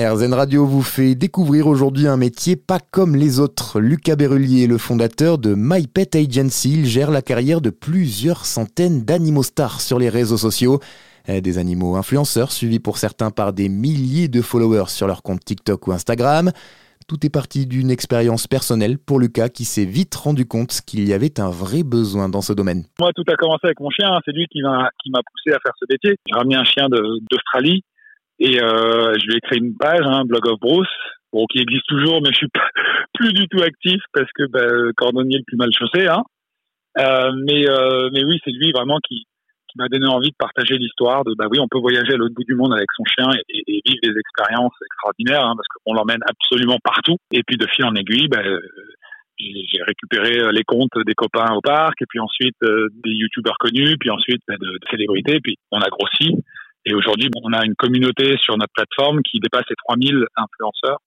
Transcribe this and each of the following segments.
RZN Radio vous fait découvrir aujourd'hui un métier pas comme les autres. Lucas Berrulier le fondateur de My Pet Agency. Il gère la carrière de plusieurs centaines d'animaux stars sur les réseaux sociaux. Euh, des animaux influenceurs suivis pour certains par des milliers de followers sur leur compte TikTok ou Instagram. Tout est parti d'une expérience personnelle pour Lucas qui s'est vite rendu compte qu'il y avait un vrai besoin dans ce domaine. Moi, tout a commencé avec mon chien. C'est lui qui m'a poussé à faire ce métier. J'ai ramené un chien d'Australie et euh, je lui ai créé une page, un hein, Blog of Bruce, bon, qui existe toujours, mais je suis plus du tout actif parce que bah, cordonnier le plus mal chaussé. Hein. Euh, mais, euh, mais oui, c'est lui vraiment qui, qui m'a donné envie de partager l'histoire de bah oui, on peut voyager à l'autre bout du monde avec son chien et, et vivre des expériences extraordinaires hein, parce qu'on l'emmène absolument partout. Et puis de fil en aiguille, bah, j'ai récupéré les comptes des copains au parc et puis ensuite euh, des youtubeurs connus, puis ensuite bah, de, de célébrités, puis on a grossi. Et aujourd'hui, on a une communauté sur notre plateforme qui dépasse les 3000 influenceurs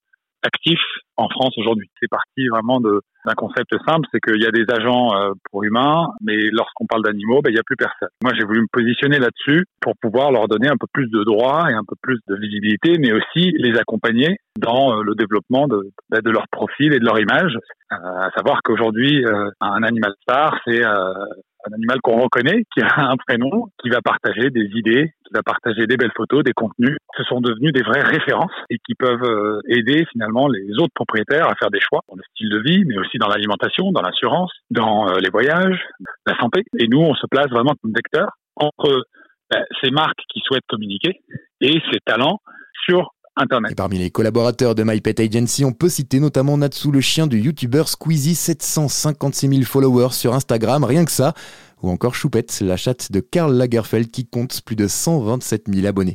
actifs en France aujourd'hui. C'est parti vraiment d'un concept simple, c'est qu'il y a des agents euh, pour humains, mais lorsqu'on parle d'animaux, ben, il n'y a plus personne. Moi, j'ai voulu me positionner là-dessus pour pouvoir leur donner un peu plus de droits et un peu plus de visibilité, mais aussi les accompagner dans euh, le développement de, ben, de leur profil et de leur image. Euh, à savoir qu'aujourd'hui, un animal star, c'est un animal qu'on reconnaît, qui a un prénom, qui va partager des idées, qui va partager des belles photos, des contenus. Ce sont devenus des vraies références et qui peuvent euh, aider finalement les autres propriétaires à faire des choix dans le style de vie, mais aussi dans l'alimentation, dans l'assurance, dans euh, les voyages, la santé. Et nous, on se place vraiment comme vecteur entre ben, ces marques qui souhaitent communiquer et ces talents sur et parmi les collaborateurs de My Pet Agency, on peut citer notamment Natsu, le chien du youtubeur Squeezie, 756 000 followers sur Instagram, rien que ça. Ou encore Choupette, la chatte de Karl Lagerfeld qui compte plus de 127 000 abonnés.